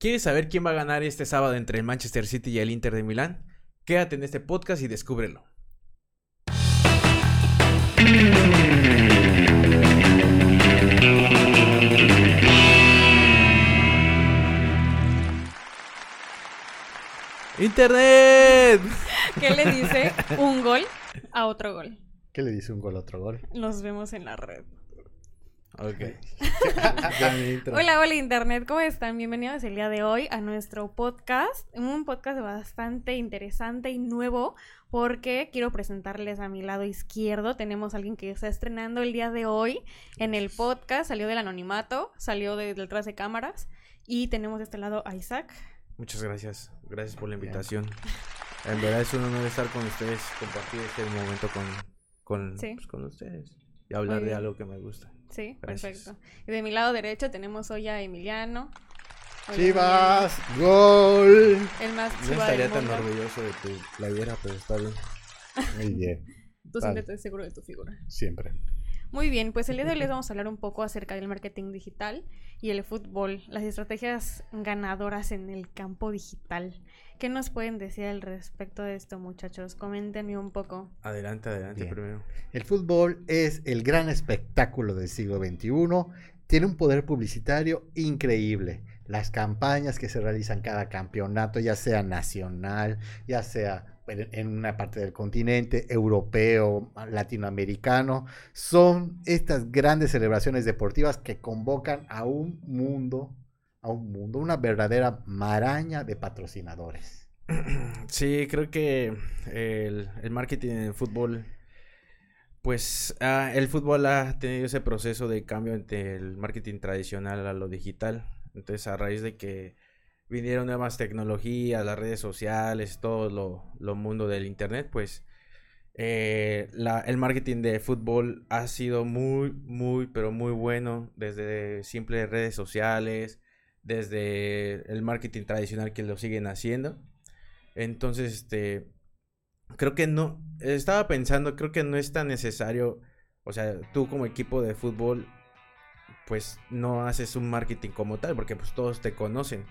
¿Quieres saber quién va a ganar este sábado entre el Manchester City y el Inter de Milán? Quédate en este podcast y descúbrelo. ¡Internet! ¿Qué le dice un gol a otro gol? ¿Qué le dice un gol a otro gol? Nos vemos en la red. Ok. hola, hola Internet, ¿cómo están? Bienvenidos el día de hoy a nuestro podcast, un podcast bastante interesante y nuevo porque quiero presentarles a mi lado izquierdo, tenemos a alguien que está estrenando el día de hoy en el podcast, salió del anonimato, salió de detrás de cámaras y tenemos de este lado a Isaac. Muchas gracias, gracias por la invitación. En verdad es un honor estar con ustedes, compartir este momento con, con, pues, con ustedes y hablar de algo que me gusta. Sí, perfecto. Y de mi lado derecho tenemos hoy a Emiliano. Chivas, gol. El más No estaría tan orgulloso de tu playera, pero está bien. Muy bien. Tú siempre estás seguro de tu figura. Siempre. Muy bien, pues el día de hoy les vamos a hablar un poco acerca del marketing digital y el fútbol, las estrategias ganadoras en el campo digital. ¿Qué nos pueden decir al respecto de esto, muchachos? Coméntenme un poco. Adelante, adelante primero. El fútbol es el gran espectáculo del siglo XXI. Tiene un poder publicitario increíble. Las campañas que se realizan cada campeonato, ya sea nacional, ya sea en una parte del continente, europeo, latinoamericano, son estas grandes celebraciones deportivas que convocan a un mundo, a un mundo, una verdadera maraña de patrocinadores. Sí, creo que el, marketing en el fútbol, pues el fútbol ha tenido ese proceso de cambio entre el marketing tradicional a lo digital. Entonces, a raíz de que vinieron nuevas tecnologías, las redes sociales, todo lo, lo mundo del internet, pues eh, el marketing de fútbol ha sido muy, muy, pero muy bueno desde simples redes sociales, desde el marketing tradicional que lo siguen haciendo. Entonces, este, creo que no, estaba pensando, creo que no es tan necesario, o sea, tú como equipo de fútbol, pues no haces un marketing como tal, porque pues todos te conocen.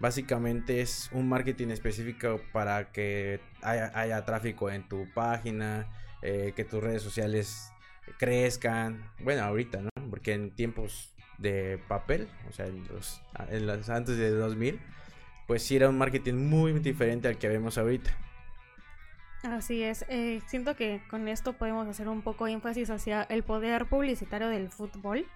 Básicamente es un marketing específico para que haya, tráfico en tu página, eh, que tus redes sociales crezcan. Bueno, ahorita, ¿no? Porque en tiempos de papel, o sea, en los, en los antes de 2000, pues sí era un marketing muy diferente al que vemos ahorita. Así es, eh, siento que con esto podemos hacer un poco énfasis hacia el poder publicitario del fútbol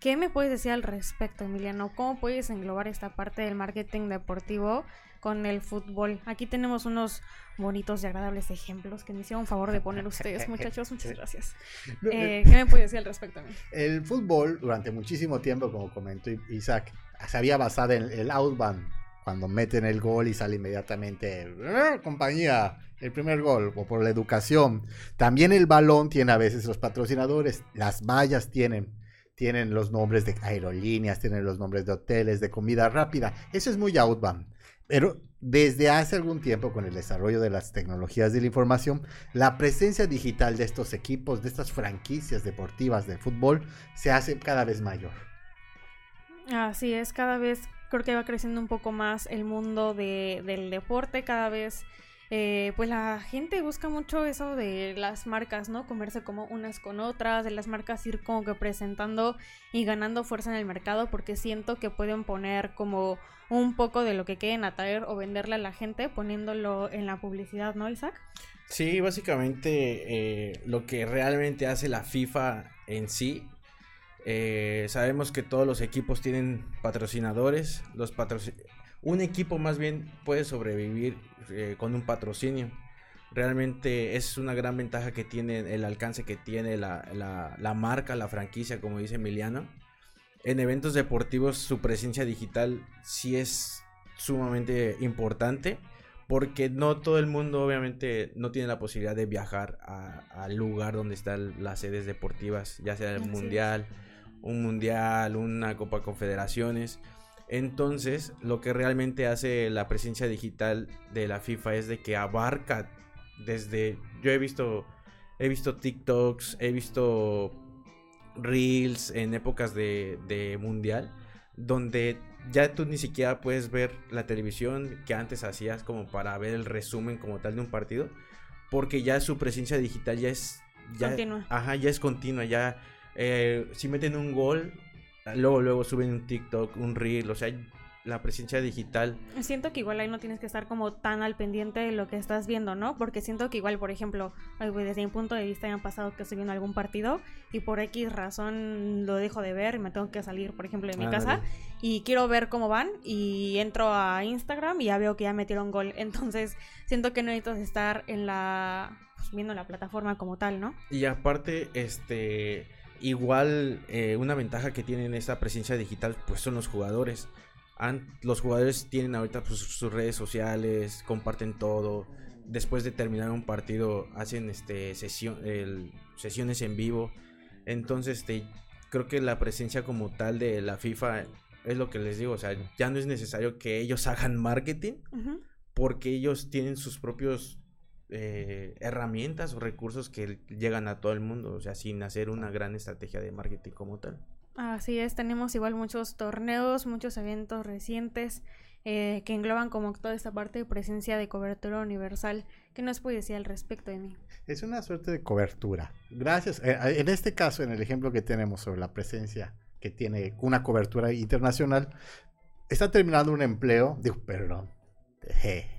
¿Qué me puedes decir al respecto, Emiliano? ¿Cómo puedes englobar esta parte del marketing deportivo con el fútbol? Aquí tenemos unos bonitos y agradables ejemplos que me hicieron favor de poner ustedes, muchachos. Muchas gracias. Eh, ¿Qué me puedes decir al respecto? El fútbol, durante muchísimo tiempo, como comentó Isaac, se había basado en el outbound. Cuando meten el gol y sale inmediatamente, ¡Ah, compañía, el primer gol, o por la educación. También el balón tiene a veces los patrocinadores, las vallas tienen tienen los nombres de aerolíneas, tienen los nombres de hoteles, de comida rápida. Eso es muy outbound. Pero desde hace algún tiempo, con el desarrollo de las tecnologías de la información, la presencia digital de estos equipos, de estas franquicias deportivas de fútbol, se hace cada vez mayor. Así es, cada vez creo que va creciendo un poco más el mundo del deporte, cada vez eh, pues la gente busca mucho eso de las marcas, ¿no? Comerse como unas con otras, de las marcas ir como que presentando y ganando fuerza en el mercado porque siento que pueden poner como un poco de lo que quieren atraer o venderle a la gente poniéndolo en la publicidad, ¿no, Isaac? Sí, básicamente eh, lo que realmente hace la FIFA en sí. Eh, sabemos que todos los equipos tienen patrocinadores. Los un equipo más bien puede sobrevivir eh, con un patrocinio. Realmente es una gran ventaja que tiene el alcance que tiene la, marca, la franquicia, como dice Emiliano. En eventos deportivos su presencia digital sí es sumamente importante porque no todo el mundo obviamente no tiene la posibilidad de viajar al lugar donde están las sedes deportivas, ya sea el mundial, un mundial, una Copa Confederaciones. Entonces, lo que realmente hace la presencia digital de la FIFA es de que abarca desde yo he visto he visto TikToks, he visto reels en épocas de, mundial donde ya tú ni siquiera puedes ver la televisión que antes hacías como para ver el resumen como tal de un partido, porque ya su presencia digital ya es... Ya, Continua. Ajá, ya es continua, ya... eh, si meten un gol, luego, luego suben un TikTok, un reel, o sea, la presencia digital. Siento que igual ahí no tienes que estar como tan al pendiente de lo que estás viendo, ¿no? Porque siento que igual, por ejemplo, desde mi punto de vista me ha pasado que estoy viendo algún partido y por X razón lo dejo de ver y me tengo que salir, por ejemplo, de mi casa y quiero ver cómo van y entro a Instagram y ya veo que ya metieron gol. Entonces siento que no necesitas estar en la... pues, viendo la plataforma como tal, ¿no? Y aparte, este, igual eh, una ventaja que tienen esta presencia digital, pues son los jugadores. Los jugadores tienen ahorita pues, sus redes sociales, comparten todo. Después de terminar un partido, hacen este sesión, el- sesiones en vivo. Entonces, este, creo que la presencia como tal de la FIFA es lo que les digo. O sea, ya no es necesario que ellos hagan marketing porque ellos tienen sus propios eh, herramientas o recursos que llegan a todo el mundo, o sea, sin hacer una gran estrategia de marketing como tal. Así es, tenemos igual muchos torneos, muchos eventos recientes eh, que engloban como toda esta parte de presencia de cobertura universal. ¿Qué nos puede decir al respecto de mí? Es una suerte de cobertura. Gracias. eh, en este caso, en el ejemplo que tenemos sobre la presencia que tiene una cobertura internacional, está terminando un empleo, digo, perdón, je.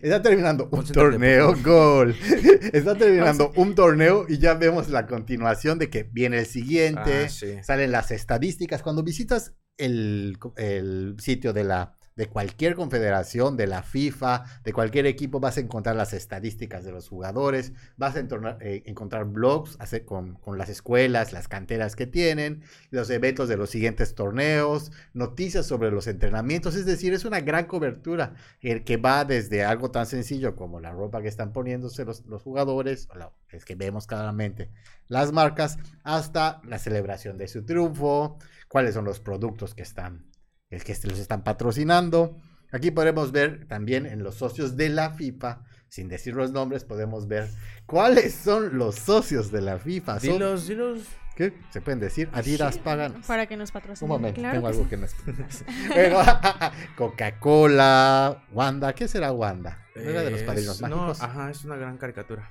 Está terminando un torneo, gol. Está terminando un torneo y ya vemos la continuación de que viene el siguiente. Ah, sí. Salen las estadísticas. Cuando visitas el, el sitio de la de cualquier confederación, de la FIFA, de cualquier equipo, vas a encontrar las estadísticas de los jugadores, vas a eh, encontrar blogs con, con las escuelas, las canteras que tienen, los eventos de los siguientes torneos, noticias sobre los entrenamientos, es decir, es una gran cobertura el que va desde algo tan sencillo como la ropa que están poniéndose los, los jugadores, o es que vemos claramente las marcas, hasta la celebración de su triunfo, cuáles son los productos que están, el que los están patrocinando. Aquí podemos ver también en los socios de la FIFA, sin decir los nombres, podemos ver cuáles son los socios de la FIFA. Son- Dilos, dilos. ¿Qué? ¿Se pueden decir? Adidas pagan. Para que nos Un patrocinen. momento, Claro tengo que algo sí. que no es. Bueno, Coca-Cola, Wanda, ¿qué será Wanda? ¿No era de los Es- padrinos no, mágicos? ajá, es una gran caricatura.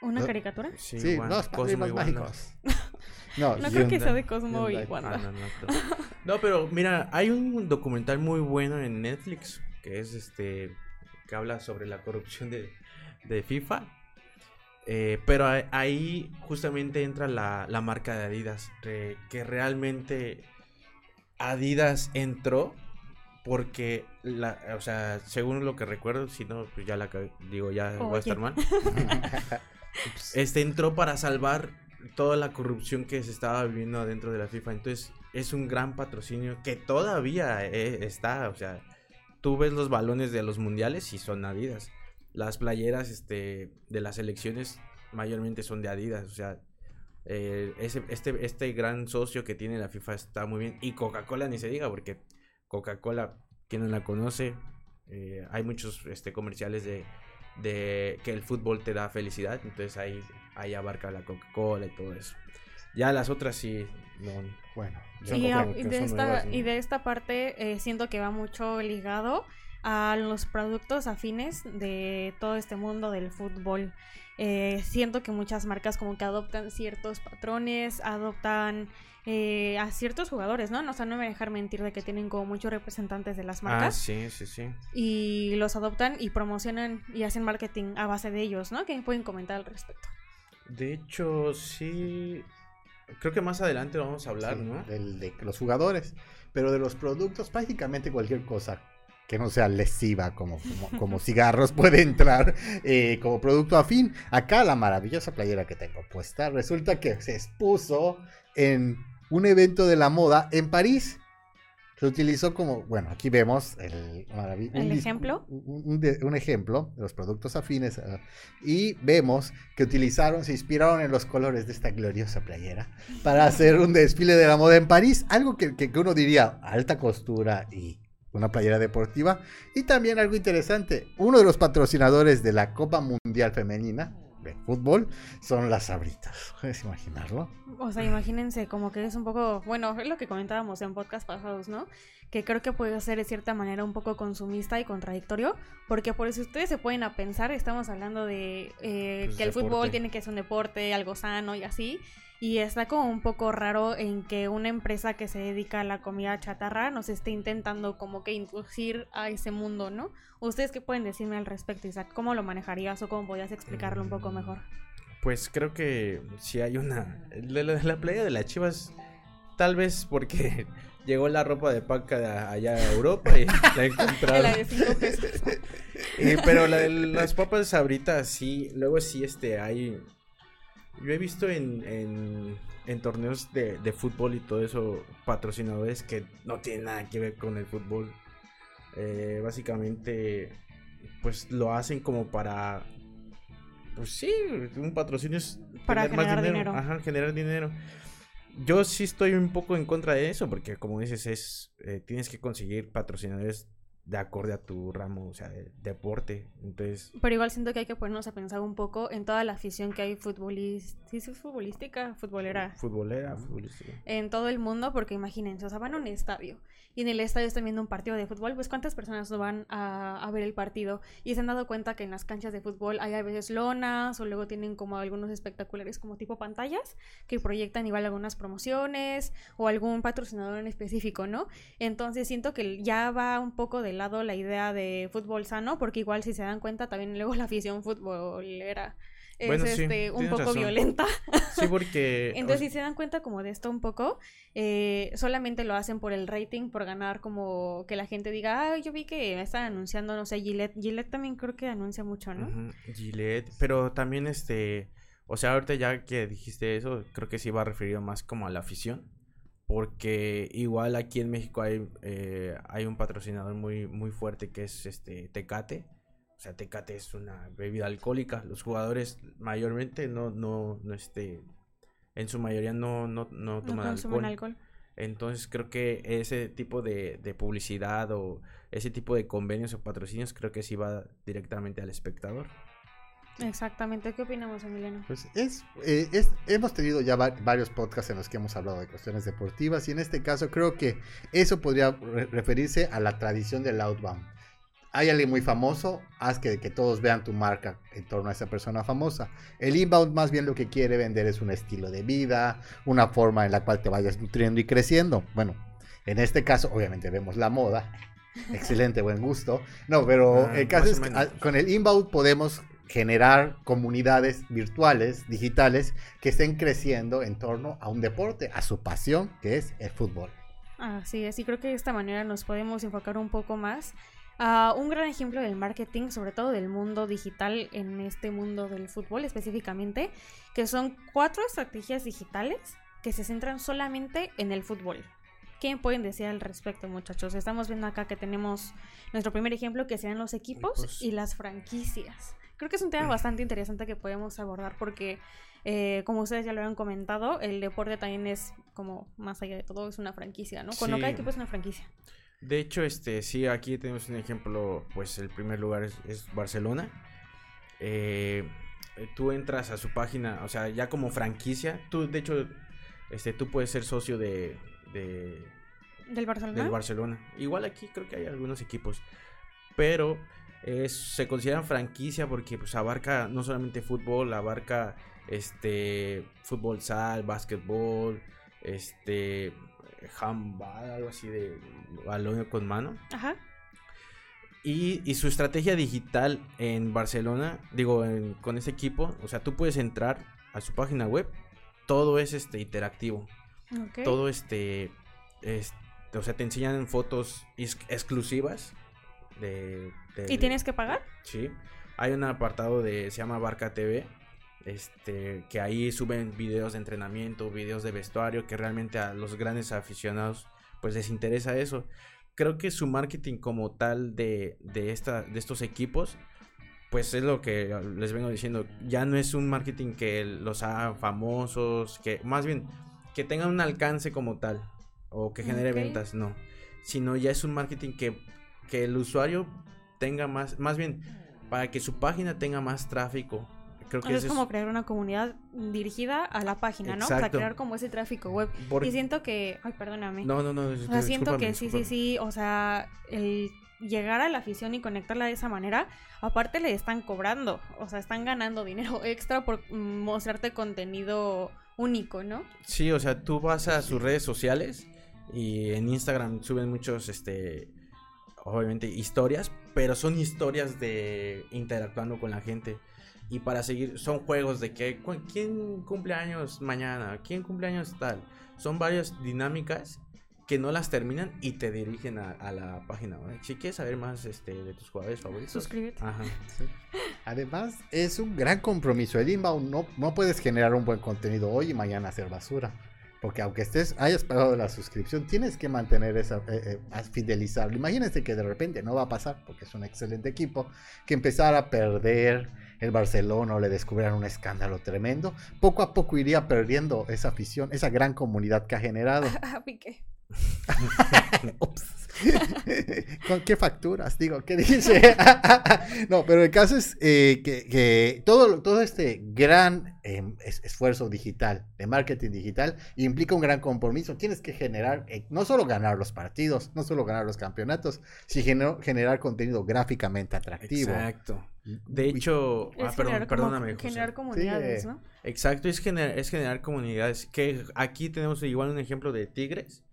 ¿Una ¿No? caricatura? Sí, Sí, Juan, los padrinos Wanda. mágicos. No, No creo que sea de Cosmo y. Wanda. Ah, no, no, no. No, pero mira, hay un documental muy bueno en Netflix que es este que habla sobre la corrupción de, de FIFA. Eh, pero ahí justamente entra la, la marca de Adidas, re- que realmente Adidas entró porque, la, o sea, según lo que recuerdo, si no, pues ya la digo, ya voy a estar mal. Este entró para salvar toda la corrupción que se estaba viviendo dentro de la FIFA. Entonces, es un gran patrocinio que todavía eh, está. O sea, tú ves los balones de los mundiales y son Adidas. Las playeras este, de las selecciones mayormente son de Adidas. O sea, eh, ese, este, este gran socio que tiene la FIFA está muy bien. Y Coca-Cola ni se diga, porque Coca-Cola, quien no la conoce, eh, hay muchos este, comerciales de, de que el fútbol te da felicidad. Entonces ahí, ahí abarca la Coca-Cola y todo eso. Ya las otras sí, no. Bueno, Y, a- y de esta, nuevas, ¿no? y de esta parte eh, siento que va mucho ligado a los productos afines de todo este mundo del fútbol. Eh, siento que muchas marcas como que adoptan ciertos patrones, adoptan eh, a ciertos jugadores, ¿no? O sea, no me voy a dejar mentir de que tienen como muchos representantes de las Ah, marcas sí, sí, sí. y los adoptan y promocionan y hacen marketing a base de ellos, ¿no? ¿Qué pueden comentar al respecto? De hecho, sí. Creo que más adelante vamos a hablar, sí, ¿no? del- de los jugadores, pero de los productos, prácticamente cualquier cosa que no sea lesiva como, como, como cigarros puede entrar eh, como producto afín. Acá la maravillosa playera que tengo puesta resulta que se expuso en un evento de la moda en París. Se utilizó como, bueno, aquí vemos el, maravi- ¿El dis- ejemplo? Un, un de- un ejemplo de los productos afines. ah, y vemos que utilizaron, se inspiraron en los colores de esta gloriosa playera para hacer un desfile de la moda en París. Algo que, que- que uno diría alta costura y una playera deportiva. Y también algo interesante, uno de los patrocinadores de la Copa Mundial Femenina, de fútbol son las sabritas. ¿Puedes imaginarlo? O sea, imagínense como que es un poco, bueno, es lo que comentábamos en podcast pasados, ¿no? Que creo que puede ser de cierta manera un poco consumista y contradictorio, porque por si ustedes se pueden a pensar, estamos hablando de eh, Pues, que el deporte. fútbol tiene que ser un deporte, algo sano y así. Y está como un poco raro en que una empresa que se dedica a la comida chatarra nos esté intentando como que inducir a ese mundo, ¿no? ¿Ustedes qué pueden decirme al respecto, Isaac? ¿Cómo lo manejarías o cómo podrías explicarlo un poco mejor? Pues creo que si hay una. La, la, la playa de las chivas, tal vez porque llegó la ropa de paca de allá a Europa y la encontraron. La de cinco pesos. Y- pero la de las papas sabritas, sí. Luego sí, este, hay. Yo he visto en, en, en torneos de, de fútbol y todo eso, patrocinadores que no tienen nada que ver con el fútbol. Eh, básicamente, pues lo hacen como para. Pues sí, un patrocinio es Para tener más generar dinero. Ajá, generar dinero. Yo sí estoy un poco en contra de eso, porque como dices, es eh, tienes que conseguir patrocinadores de acorde a tu ramo, o sea, de deporte. Entonces, Pero igual siento que hay que ponernos a pensar un poco en toda la afición que hay futbolística, sí, sí, futbolística, futbolera, futbolera, futbolística. en todo el mundo, porque imagínense, o sea, van a un estadio y en el estadio están viendo un partido de fútbol, pues cuántas personas van a, a ver el partido y se han dado cuenta que en las canchas de fútbol hay a veces lonas o luego tienen como algunos espectaculares como tipo pantallas que proyectan igual algunas promociones o algún patrocinador en específico, ¿no? Entonces siento que ya va un poco de lado la idea de fútbol sano, porque igual si se dan cuenta también luego la afición futbolera es Bueno, sí, este, un poco razón. violenta. Sí, porque... Entonces, si se dan cuenta como de esto un poco, eh, solamente lo hacen por el rating, por ganar como que la gente diga, ah, yo vi que están anunciando, no sé, Gillette. Gillette también creo que anuncia mucho, ¿no? Gillette, pero también este... O sea, ahorita ya que dijiste eso, creo que sí va referido más como a la afición. Porque igual aquí en México hay, eh, hay un patrocinador muy, muy fuerte que es este Tecate. O sea, Tecate es una bebida alcohólica. Los jugadores mayormente no, no, no este, en su mayoría no, no, no No toman consumen alcohol. alcohol. Entonces creo que ese tipo de, de publicidad o ese tipo de convenios o patrocinios creo que sí va directamente al espectador. Exactamente. ¿Qué opinamos, Emiliano? Pues es, eh, es- hemos tenido ya va- varios podcasts en los que hemos hablado de cuestiones deportivas y en este caso creo que eso podría re- referirse a la tradición del outbound. Hay alguien muy famoso, haz que, que todos vean tu marca en torno a esa persona famosa. El inbound más bien lo que quiere vender es un estilo de vida, una forma en la cual te vayas nutriendo y creciendo. Bueno, en este caso obviamente vemos la moda. Excelente, buen gusto. No, pero Ah, el caso es que ah, con el inbound podemos generar comunidades virtuales, digitales, que estén creciendo en torno a un deporte, a su pasión, que es el fútbol. Así es, y creo que de esta manera nos podemos enfocar un poco más a un gran ejemplo del marketing, sobre todo del mundo digital en este mundo del fútbol específicamente, que son cuatro estrategias digitales que se centran solamente en el fútbol. ¿Qué pueden decir al respecto, muchachos? Estamos viendo acá que tenemos nuestro primer ejemplo, que serían los equipos y las franquicias. Creo que es un tema bastante interesante que podemos abordar porque, eh, como ustedes ya lo han comentado, el deporte también es como, más allá de todo, es una franquicia, ¿no? Cuando Sí. cada equipo es una franquicia. De hecho, este, sí, aquí tenemos un ejemplo, pues el primer lugar es, es Barcelona. Eh, tú entras a su página, o sea, ya como franquicia, tú, de hecho, este, tú puedes ser socio de, de, ¿Del Barcelona? del Barcelona. Igual aquí creo que hay algunos equipos, pero es, se consideran franquicia porque pues abarca no solamente fútbol, abarca este fútbol sal, básquetbol, este handball, algo así de balón con mano. Ajá. Y, y su estrategia digital en Barcelona, digo, en- con ese equipo, o sea, tú puedes entrar a su página web, todo es este interactivo todo este, es- o sea, te enseñan fotos ex- exclusivas de, de- ¿Y tienes que pagar? Sí, hay un apartado de, se llama Barca TV, este, que ahí suben videos de entrenamiento, videos de vestuario, que realmente a los grandes aficionados, pues les interesa eso. Creo que su marketing como tal de, de, esta, de estos equipos, pues es lo que les vengo diciendo, ya no es un marketing que los haga famosos, que más bien que tengan un alcance como tal, o que genere ventas, no, sino ya es un marketing que, que el usuario tenga más, más bien, para que su página tenga más tráfico, creo que es ese es- como crear una comunidad dirigida a la página, ¿no? Para crear como ese tráfico web. por- Y siento que, ay, perdóname. No, no, no. O sea, siento que sí, sí, sí, o sea, el llegar a la afición y conectarla de esa manera, aparte le están cobrando, o sea, están ganando dinero extra por mostrarte contenido único, ¿no? Sí, o sea, tú vas a sus redes sociales y en Instagram suben muchos, este, obviamente historias, pero son historias de interactuando con la gente. Y para seguir, son juegos de que, ¿quién cumple años mañana? ¿Quién cumple años tal? Son varias dinámicas que no las terminan y te dirigen a, a la página. ¿no? Si quieres saber más este, de tus jugadores favoritos. Suscríbete. Ajá. Además, es un gran compromiso. El inbound no, no puedes generar un buen contenido hoy y mañana hacer basura. Porque aunque estés, hayas pagado la suscripción, tienes que mantener esa, eh, eh, fidelizarlo. Imagínense que de repente no va a pasar, porque es un excelente equipo, que empezara a perder el Barcelona o le descubrieran un escándalo tremendo. Poco a poco iría perdiendo esa afición, esa gran comunidad que ha generado. ¿Con qué facturas? Digo, ¿qué dice? no, pero el caso es eh, que, que todo, todo este gran eh, es- esfuerzo digital, de marketing digital, implica un gran compromiso. Tienes que generar, eh, no solo ganar los partidos, no solo ganar los campeonatos, sino generar contenido gráficamente atractivo. Exacto. De hecho, ah, perdón, generar, como- perdóname. José. generar comunidades, Sí. ¿no? Exacto, es, gener- es generar comunidades. Que aquí tenemos igual un ejemplo de Tigres.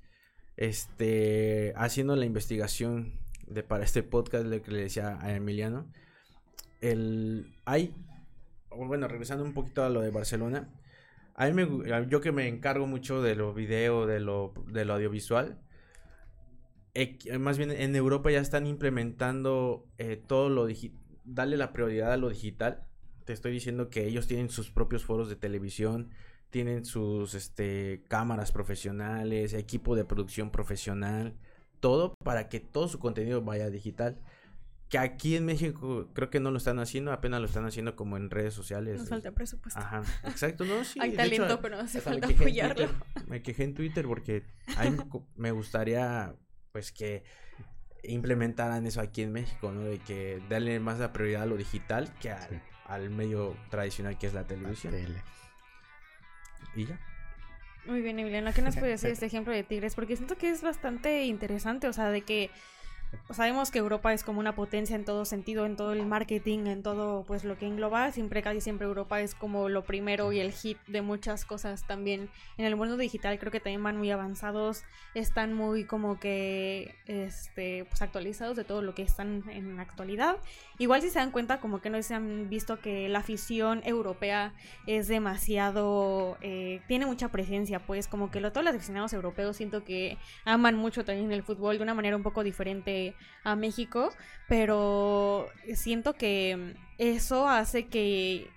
Este, haciendo la investigación de para este podcast, lo que le decía a Emiliano. El, hay, bueno, regresando un poquito a lo de Barcelona. A mí yo que me encargo mucho de lo video, de lo, de lo audiovisual. más bien en Europa ya están implementando eh, todo lo digital, darle la prioridad a lo digital te estoy diciendo que ellos tienen sus propios foros de televisión, tienen sus este, cámaras profesionales, equipo de producción profesional, todo para que todo su contenido vaya digital. Que aquí en México creo que no lo están haciendo, apenas lo están haciendo como en redes sociales. Nos falta presupuesto. Ajá, exacto, no, sí. Hay talento, hecho, pero hace me falta quejé en apoyarlo. Twitter, Me quejé en Twitter porque a mí me me gustaría, pues, que implementaran eso aquí en México, ¿no? De que darle más la prioridad a lo digital que al, Sí. al medio tradicional que es la La televisión. tele. Y ya. Muy bien, Emiliano. ¿Qué nos puede decir este ejemplo de Tigres? Porque siento que es bastante interesante, o sea, de que sabemos que Europa es como una potencia en todo sentido, en todo el marketing, en todo pues lo que engloba. Siempre, casi siempre Europa es como lo primero y el hit de muchas cosas también. En el mundo digital creo que también van muy avanzados, están muy como que este pues actualizados de todo lo que están en actualidad. Igual si se dan cuenta como que no se han visto que la afición europea es demasiado, eh, tiene mucha presencia, pues como que lo, todos los aficionados europeos siento que aman mucho también el fútbol de una manera un poco diferente a México, pero siento que eso hace que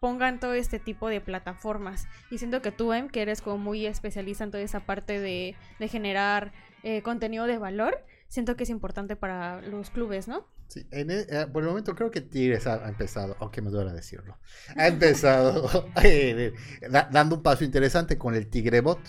pongan todo este tipo de plataformas y siento que tú, Em, que eres como muy especialista en toda esa parte de, de generar eh, contenido de valor, siento que es importante para los clubes, ¿no? Sí, en e- eh, por el momento creo que Tigres ha, ha empezado, aunque me duele decirlo, ha empezado da- dando un paso interesante con el Tigrebot.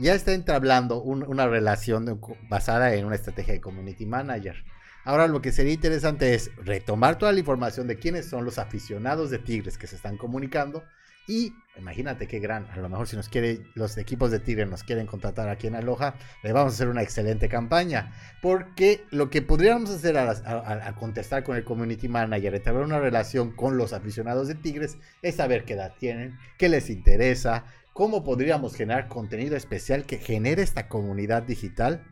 Ya está entablando un- una relación basada en una estrategia de community manager. Ahora lo que sería interesante es retomar toda la información de quiénes son los aficionados de Tigres que se están comunicando y imagínate qué gran, a lo mejor si nos quiere los equipos de Tigres nos quieren contratar aquí en Aloha, le vamos a hacer una excelente campaña. Porque lo que podríamos hacer a, contestar con el community manager, entablar una relación con los aficionados de Tigres, es saber qué edad tienen, qué les interesa, cómo podríamos generar contenido especial que genere esta comunidad digital,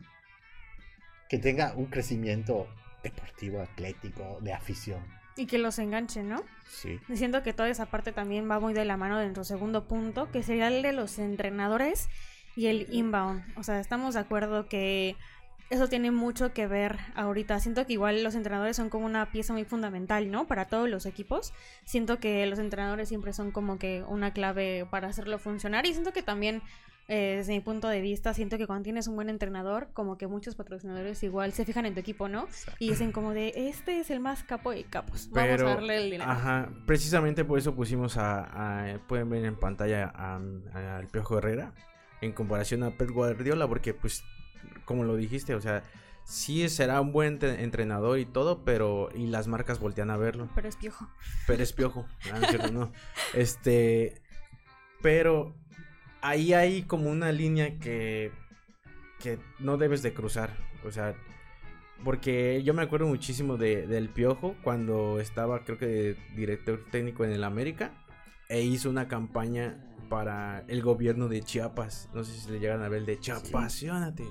que tenga un crecimiento deportivo, atlético, de afición. Y que los enganchen, ¿no? Sí. Siento que toda esa parte también va muy de la mano de nuestro segundo punto, que sería el de los entrenadores y el inbound. O sea, estamos de acuerdo que eso tiene mucho que ver ahorita. Siento que igual los entrenadores son como una pieza muy fundamental, ¿no? Para todos los equipos. Siento que los entrenadores siempre son como que una clave para hacerlo funcionar. Y siento que también, eh, desde mi punto de vista, siento que cuando tienes un buen entrenador, como que muchos patrocinadores igual se fijan en tu equipo, ¿no? Y dicen como de, este es el más capo de capos. Vamos Pero, a darle el dinero. ajá, precisamente por eso pusimos a, a- pueden ver en pantalla al Piojo Herrera en comparación a Pep Guardiola, porque pues como lo dijiste, o sea, sí será un buen entrenador y todo, pero y las marcas voltean a verlo. Pero es piojo. Pero es piojo. Ah, no, es cierto, no. Este. Pero ahí hay como una línea que. que no debes de cruzar. O sea. Porque yo me acuerdo muchísimo de, del Piojo cuando estaba, creo que, de director técnico en el América. E hizo una campaña para el gobierno de Chiapas. No sé si le llegan a ver el de Chiapasionate.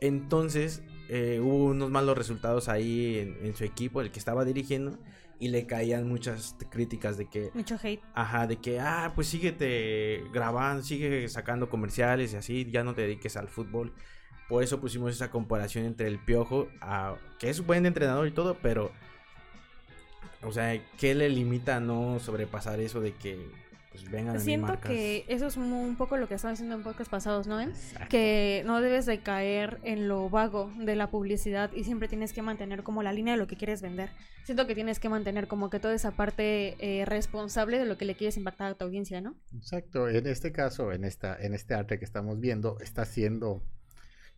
Entonces, eh, hubo unos malos resultados ahí en, en su equipo, el que estaba dirigiendo, y le caían muchas críticas de que, Mucho hate. ajá, de que, ah, pues síguete grabando, sigue sacando comerciales y así, ya no te dediques al fútbol. Por eso pusimos esa comparación entre el Piojo, a, que es un buen entrenador y todo, pero, o sea, ¿qué le limita a no sobrepasar eso de que, pues vengan a mi Siento que eso es un poco lo que estaba diciendo en podcasts pasados, ¿no? Exacto. Que no debes de caer en lo vago de la publicidad y siempre tienes que mantener como la línea de lo que quieres vender. Siento que tienes que mantener como que toda esa parte eh, responsable de lo que le quieres impactar a tu audiencia, ¿no? Exacto, en este caso, en, esta, en este arte que estamos viendo, está haciendo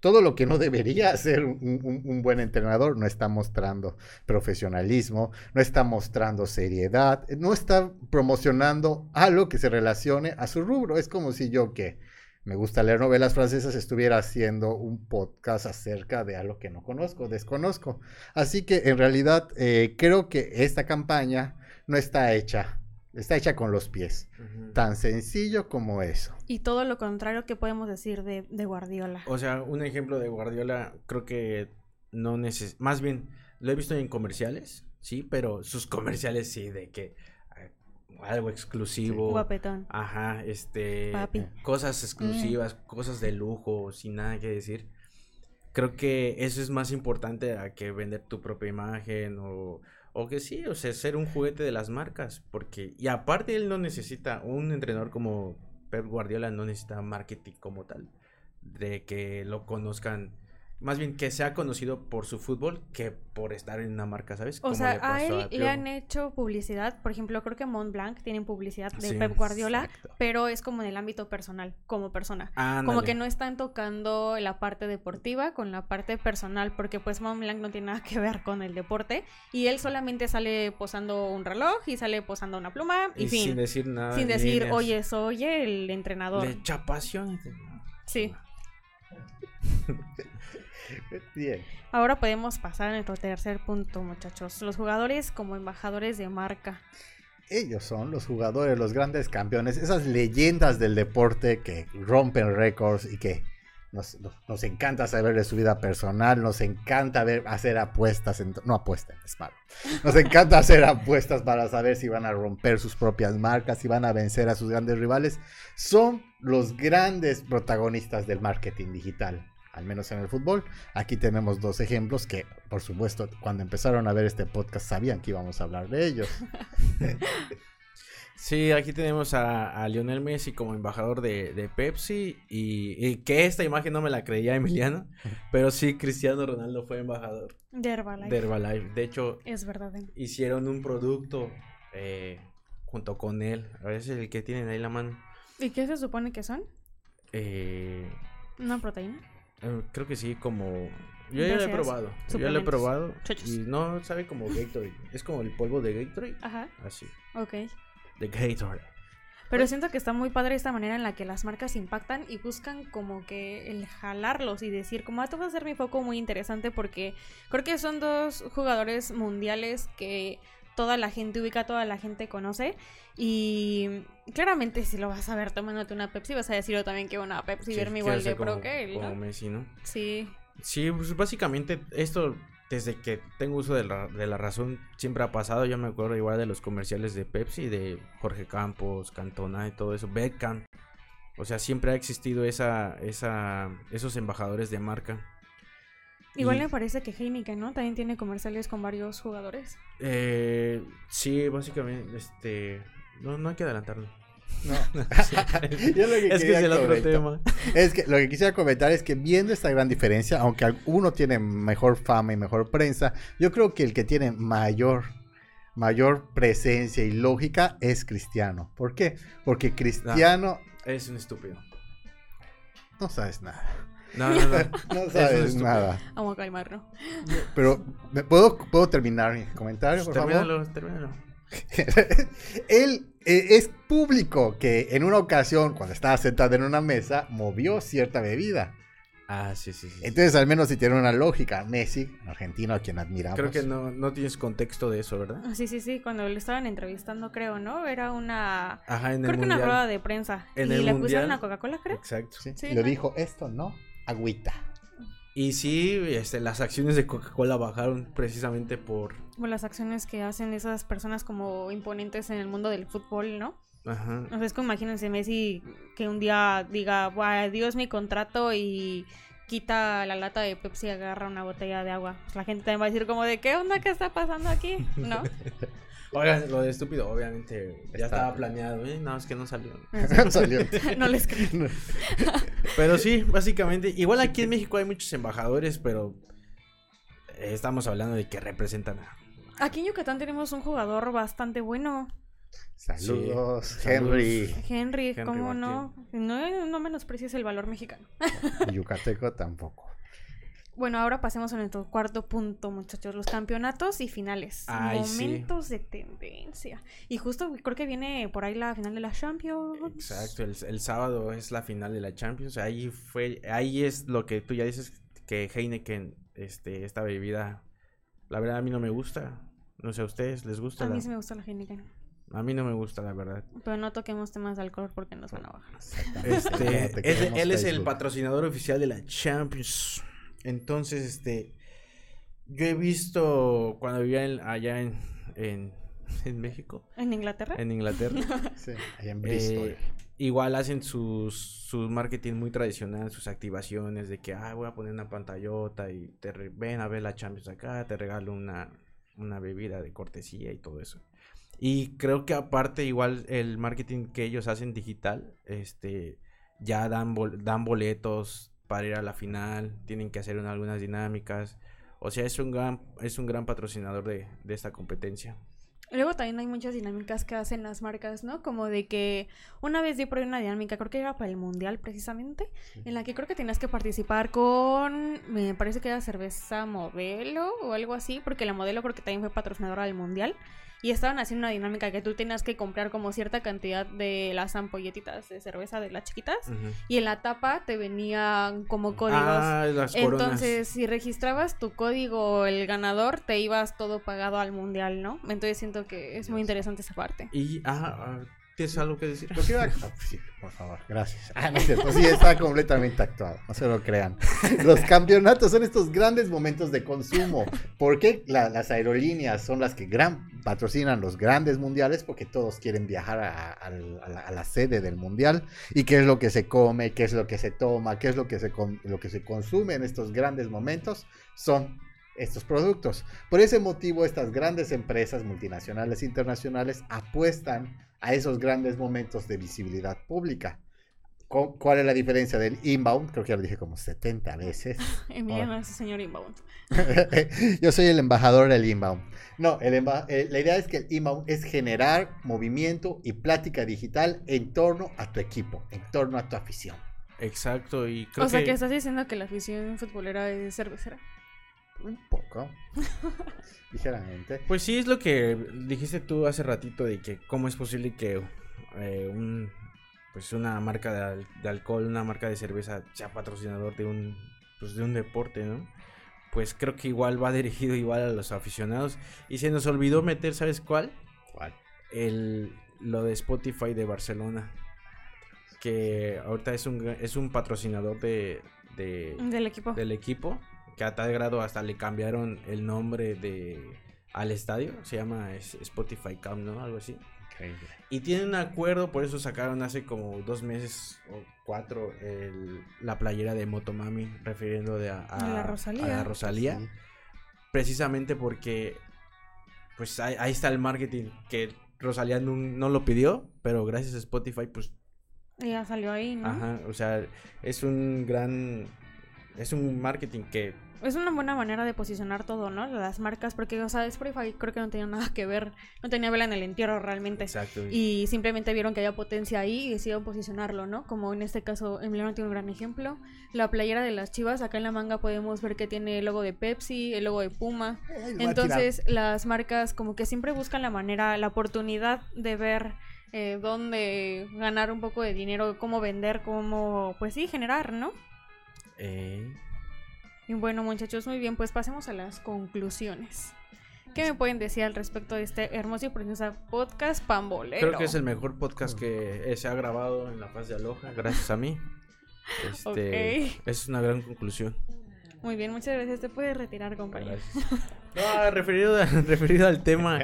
todo lo que no debería un- un buen entrenador. No está mostrando profesionalismo, no está mostrando seriedad, no está promocionando algo que se relacione a su rubro. Es como si yo que me gusta leer novelas francesas estuviera haciendo un podcast acerca de algo que no conozco, desconozco. Así que en realidad eh, creo que esta campaña no está hecha, está hecha con los pies. Tan sencillo como eso. Y todo lo contrario que podemos decir de, de Guardiola. O sea, un ejemplo de Guardiola, creo que no neces... Más bien, lo he visto en comerciales, sí, pero sus comerciales sí, de que eh, algo exclusivo. Guapetón. Ajá, este... Papi. Cosas exclusivas, cosas de lujo, sin nada que decir. Creo que eso es más importante a que vender tu propia imagen o, o que sí, o sea, ser un juguete de las marcas. Porque, y aparte él no necesita, un entrenador como Pep Guardiola no necesita marketing como tal. De que lo conozcan, más bien que sea conocido por su fútbol que por estar en una marca, ¿sabes? O Como sea, a él a le han hecho publicidad. Por ejemplo, creo que Montblanc tienen publicidad de Sí, Pep Guardiola, exacto. pero es como en el ámbito personal, como persona. Como Ándale. que no están tocando la parte deportiva con la parte personal, porque pues Montblanc no tiene nada que ver con el deporte. Y él solamente sale posando un reloj y sale posando una pluma y, Y fin. sin decir nada. Sin decir, líneas. oye, soy el entrenador. Le echa pasión. Sí. Bien. Ahora podemos pasar a nuestro tercer punto, muchachos. Los jugadores como embajadores de marca. Ellos son los jugadores, los grandes campeones, esas leyendas del deporte que rompen récords y que nos, nos- nos encanta saber de su vida personal, nos encanta ver hacer apuestas, en- no apuestas, es malo. Nos encanta hacer apuestas para saber si van a romper sus propias marcas, si van a vencer a sus grandes rivales. Son los grandes protagonistas del marketing digital, al menos en el fútbol. Aquí tenemos dos ejemplos que, por supuesto, cuando empezaron a ver este podcast sabían que íbamos a hablar de ellos. Sí, aquí tenemos a, a Lionel Messi como embajador de, de Pepsi y, y que esta imagen no me la creía Emiliano, pero sí Cristiano Ronaldo fue embajador De Herbalife. de Herbalife. De hecho, Es verdad. ¿eh? hicieron un producto eh, junto con él. A veces el que tienen ahí la mano. ¿Y qué se supone que son? Eh, ¿Una proteína? Eh, creo que sí, como... Yo ya lo he probado. Yo ya lo he probado. Chochos. Y no sabe como Gatorade. Es como el polvo de Gatorade. Ajá, Así. ok. De Gatorade. Pero siento que está muy padre esta manera en la que las marcas impactan y buscan como que el jalarlos y decir, como esto va a ser mi foco muy interesante porque creo que son dos jugadores mundiales que toda la gente ubica, toda la gente conoce y claramente si lo vas a ver tomándote una Pepsi vas a decirlo también que una Pepsi Sí, verme igual de pro que él, Como ¿no? Messi, ¿no? Sí, Sí, pues básicamente esto, desde que tengo uso de la, de la razón, siempre ha pasado. Yo me acuerdo igual de los comerciales de Pepsi, de Jorge Campos, Cantona y todo eso, Beckham. O sea, siempre ha existido esa, esa, esos embajadores de marca. Igual Y- me parece que Heineken, ¿no? También tiene comerciales con varios jugadores. Eh, sí, básicamente, este... No, no hay que adelantarlo. No. Sí. Yo lo que es que es el otro tema. Es que lo que quisiera comentar es que viendo esta gran diferencia, aunque uno tiene mejor fama y mejor prensa, yo creo que el que tiene mayor mayor presencia y lógica es Cristiano. ¿Por qué? Porque Cristiano Es un estúpido. no sabes nada. No, no, no. No es sabes nada. Vamos a calmarnos. Pero, ¿me puedo, ¿puedo terminar mi comentario, por favor? Termínalo, termínalo. Él eh, es público que en una ocasión, cuando estaba sentado en una mesa, movió cierta bebida. Ah, sí, sí, sí. Entonces, al menos si tiene una lógica. Messi, argentino, a quien admiramos. Creo que no, no tienes contexto de eso, ¿verdad? Ah, Sí, sí, sí, cuando le estaban entrevistando, creo, ¿no? Era una... Ajá, en el Creo que una prueba de prensa. En y el le mundial- pusieron a Coca-Cola, creo. Exacto. Sí, Sí, y lo ¿no? dijo esto, ¿no? Agüita. Y sí, este, las acciones de Coca-Cola bajaron precisamente por... Como las acciones que hacen esas personas como imponentes en el mundo del fútbol, ¿no? Ajá. O sea, es como imagínense Messi que un día diga, "Buah, adiós mi contrato y quita la lata de Pepsi y agarra una botella de agua. Pues la gente también va a decir como de, ¿qué onda? ¿Qué está pasando aquí? ¿No? Oigan, lo de estúpido, obviamente, ya Está- estaba planeado, ¿eh? No, es que no salió. Salió. no les creo. Pero sí, básicamente, igual aquí en México hay muchos embajadores, pero estamos hablando de que representan a... Aquí en Yucatán tenemos un jugador bastante bueno. Saludos, Sí, Henry. Henry, Henry ¿cómo no? No, no menosprecies el valor mexicano. Yucateco tampoco. Bueno, ahora pasemos a nuestro cuarto punto, muchachos. Los campeonatos y finales. Ay, sí. Momentos de tendencia. Y justo creo que viene por ahí la final de la Champions. Exacto, el, el sábado es la final de la Champions, ahí fue, ahí es lo que tú ya dices, que Heineken, este, esta bebida, la verdad a mí no me gusta, no sé a ustedes, ¿les gusta? A la- mí sí me gusta la Heineken. A mí no me gusta, la verdad. Pero no toquemos temas de alcohol porque nos van a bajar. Este, es- él es el patrocinador oficial de la Champions. Entonces, este, yo he visto cuando vivía en- allá en, en, en México, ¿En Inglaterra? en Inglaterra, Sí, ahí en Bristol. eh, igual hacen sus, sus marketing muy tradicional, sus activaciones de que, ah, voy a poner una pantallota y te re- ven a ver la Champions acá, te regalo una, una bebida de cortesía y todo eso. Y creo que aparte igual el marketing que ellos hacen digital, este, ya dan, bol- dan boletos para ir a la final, tienen que hacer una- algunas dinámicas. O sea, es un gran, es un gran patrocinador de, de esta competencia. Luego también hay muchas dinámicas que hacen las marcas, ¿no? Como de que una vez di por ahí una dinámica, creo que era para el mundial precisamente, en la que creo que tenías que participar con, me parece que era cerveza modelo o algo así, porque la modelo creo que también fue patrocinadora del mundial. Y estaban haciendo una dinámica que tú tenías que comprar como cierta cantidad de las ampolletitas de cerveza de las chiquitas. Y en la tapa te venían como códigos. Ah, las. Entonces, si registrabas tu código, el ganador, te ibas todo pagado al mundial, ¿no? Entonces siento que es muy interesante esa parte. Y, ajá, ah, ¿tienes algo que decir? A- ah, sí, por favor, gracias. Ah, no es cierto, sí, está completamente actuado, no se lo crean. Los campeonatos son estos grandes momentos de consumo. ¿Por qué la- las aerolíneas son las que gran, patrocinan los grandes mundiales? Porque todos quieren viajar a, la, a la- sede del mundial. ¿Y qué es lo que se come? ¿Qué es lo que se toma? ¿Qué es lo que se, lo que se consume en estos grandes momentos? Son estos productos. Por ese motivo, estas grandes empresas multinacionales e internacionales apuestan a esos grandes momentos de visibilidad pública. ¿Cuál es la diferencia del inbound? Creo que ya lo dije como 70 veces. Emiliano es el señor Inbound. Yo soy el embajador del inbound. No, el emba- eh, la idea es que el inbound es generar movimiento y plática digital en torno a tu equipo, en torno a tu afición. Exacto, y creo O sea, que... que estás diciendo que la afición futbolera es cervecera. Un poco. Ligeramente. Pues sí, es lo que dijiste tú hace ratito de que cómo es posible que eh, un pues una marca de, al- de alcohol, una marca de cerveza sea patrocinador de un pues de un deporte, ¿no? Pues creo que igual va dirigido igual a los aficionados y se nos olvidó meter, ¿sabes cuál? ¿Cuál? El lo de Spotify de Barcelona que ahorita es un es un patrocinador de, de Del equipo. del equipo, que a tal grado hasta le cambiaron el nombre de al estadio, se llama Spotify Camp, ¿no? Algo así. Increíble. Y tienen un acuerdo, por eso sacaron hace como dos meses o cuatro el- la playera de Motomami, refiriendo de a, a- A la Rosalía. a la Rosalía, Sí. precisamente porque pues ahí, ahí está el marketing que Rosalía no, no lo pidió, pero gracias a Spotify pues Y ya salió ahí, ¿no? Ajá, o sea, es un gran es un marketing que Es una buena manera de posicionar todo, ¿no? Las marcas, porque, o sea, Spotify creo que no tenía nada que ver, no tenía vela en el entierro realmente. exacto Y simplemente vieron que había potencia ahí y decidieron posicionarlo, ¿no? Como en este caso, Emiliano tiene un gran ejemplo. La playera de las chivas, acá en la manga podemos ver que tiene el logo de Pepsi, el logo de Puma. Tirar. Entonces, las marcas como que siempre buscan la manera, la oportunidad de ver eh, dónde ganar un poco de dinero, cómo vender, cómo, pues sí, generar, ¿no? Eh, Y bueno, muchachos, muy bien, pues pasemos a las conclusiones. ¿Qué me pueden decir al respecto de este hermoso y precioso podcast pambolero? creo que es el mejor podcast que se ha grabado en la faz de Aloha gracias a mí este es una gran conclusión Muy bien, muchas gracias. Te puedes retirar, compañero. No, referido, a- referido al tema,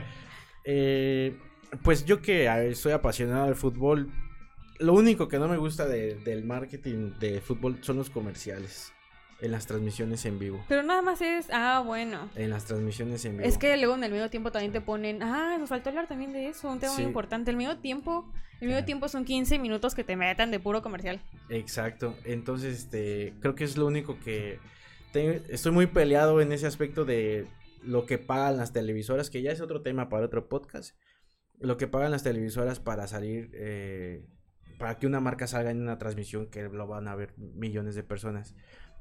eh, pues yo que soy apasionado del fútbol, lo único que no me gusta de- del marketing de fútbol son los comerciales en las transmisiones en vivo. Pero nada más es. Ah, bueno. En las transmisiones en vivo. Es que luego en el medio tiempo también te ponen. Ah, nos faltó hablar también de eso. Un tema Sí. muy importante. El medio tiempo. El medio tiempo son 15 minutos que te metan de puro comercial. Exacto. Entonces, este, creo que es lo único que te- estoy muy peleado en ese aspecto de lo que pagan las televisoras, que ya es otro tema para otro podcast. Lo que pagan las televisoras para salir, eh, para que una marca salga en una transmisión que lo van a ver millones de personas.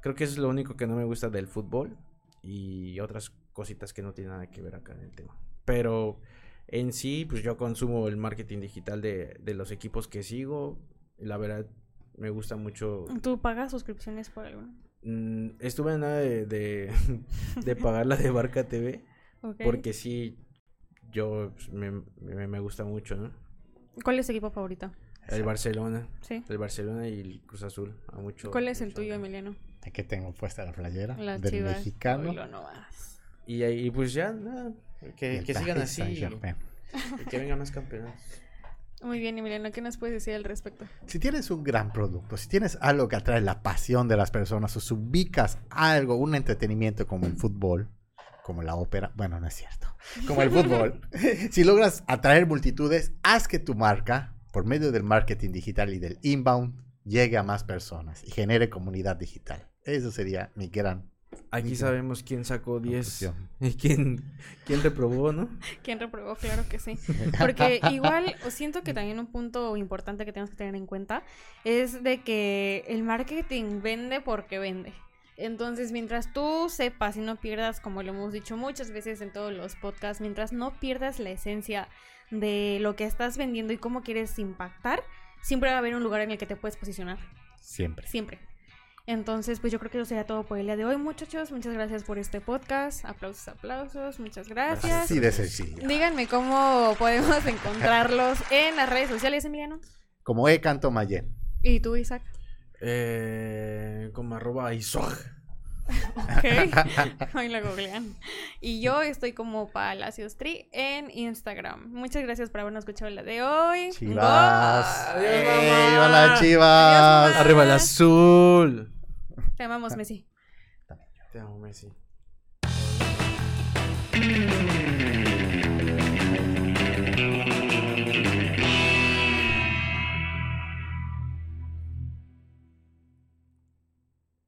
Creo que eso es lo único que no me gusta del fútbol y otras cositas que no tienen nada que ver acá en el tema. Pero en sí, pues yo consumo el marketing digital de, de los equipos que sigo. La verdad, me gusta mucho. ¿Tú pagas suscripciones por alguno? Mm, estuve en nada de, de, de pagar la de Barca TV. Porque sí, yo pues, me, me, me gusta mucho, ¿no? ¿Cuál es tu equipo favorito? El Barcelona. Sí. El Barcelona y el Cruz Azul. A mucho, ¿Cuál es el tuyo, Emiliano? Aquí tengo puesta la playera Las del chivas. mexicano. Oilo. Y, ahí pues ya, nada. y Que, sigan así. Y que vengan más campeonatos. Muy bien, Emiliano, ¿qué nos puedes decir al respecto? Si tienes un gran producto, si tienes algo que atrae la pasión de las personas, o si ubicas algo, un entretenimiento como el fútbol, como la ópera, bueno, no es cierto, como el fútbol, si logras atraer multitudes, haz que tu marca, por medio del marketing digital y del inbound, llegue a más personas y genere comunidad digital. Eso sería mi gran Aquí sabemos quién sacó 10 conclusión. y quién, quién reprobó, ¿no? ¿Quién reprobó? Claro que sí. Porque igual o siento que también un punto importante que tenemos que tener en cuenta es de que el marketing vende porque vende. Entonces, mientras tú sepas y no pierdas, como lo hemos dicho muchas veces en todos los podcasts, mientras no pierdas la esencia de lo que estás vendiendo y cómo quieres impactar, siempre va a haber un lugar en el que te puedes posicionar. Siempre. Siempre. Entonces, pues yo creo que eso sería todo por el día de hoy, muchachos. Muchas gracias por este podcast. Aplausos, aplausos. Muchas gracias. Así de sencillo. Díganme cómo podemos encontrarlos en las redes sociales, Emiliano. Como E. Canto Mayen. Y tú, Isaac. Eh, como arroba Isoj. Ok. Ahí lo googlean. Y yo estoy como Palacios Tri en Instagram. Muchas gracias por habernos escuchado la de hoy. Chivas. Adiós, ¡Ey, mamá. hola, Chivas! Adiós. Arriba el azul. Te amamos, Messi. Te amo, Messi.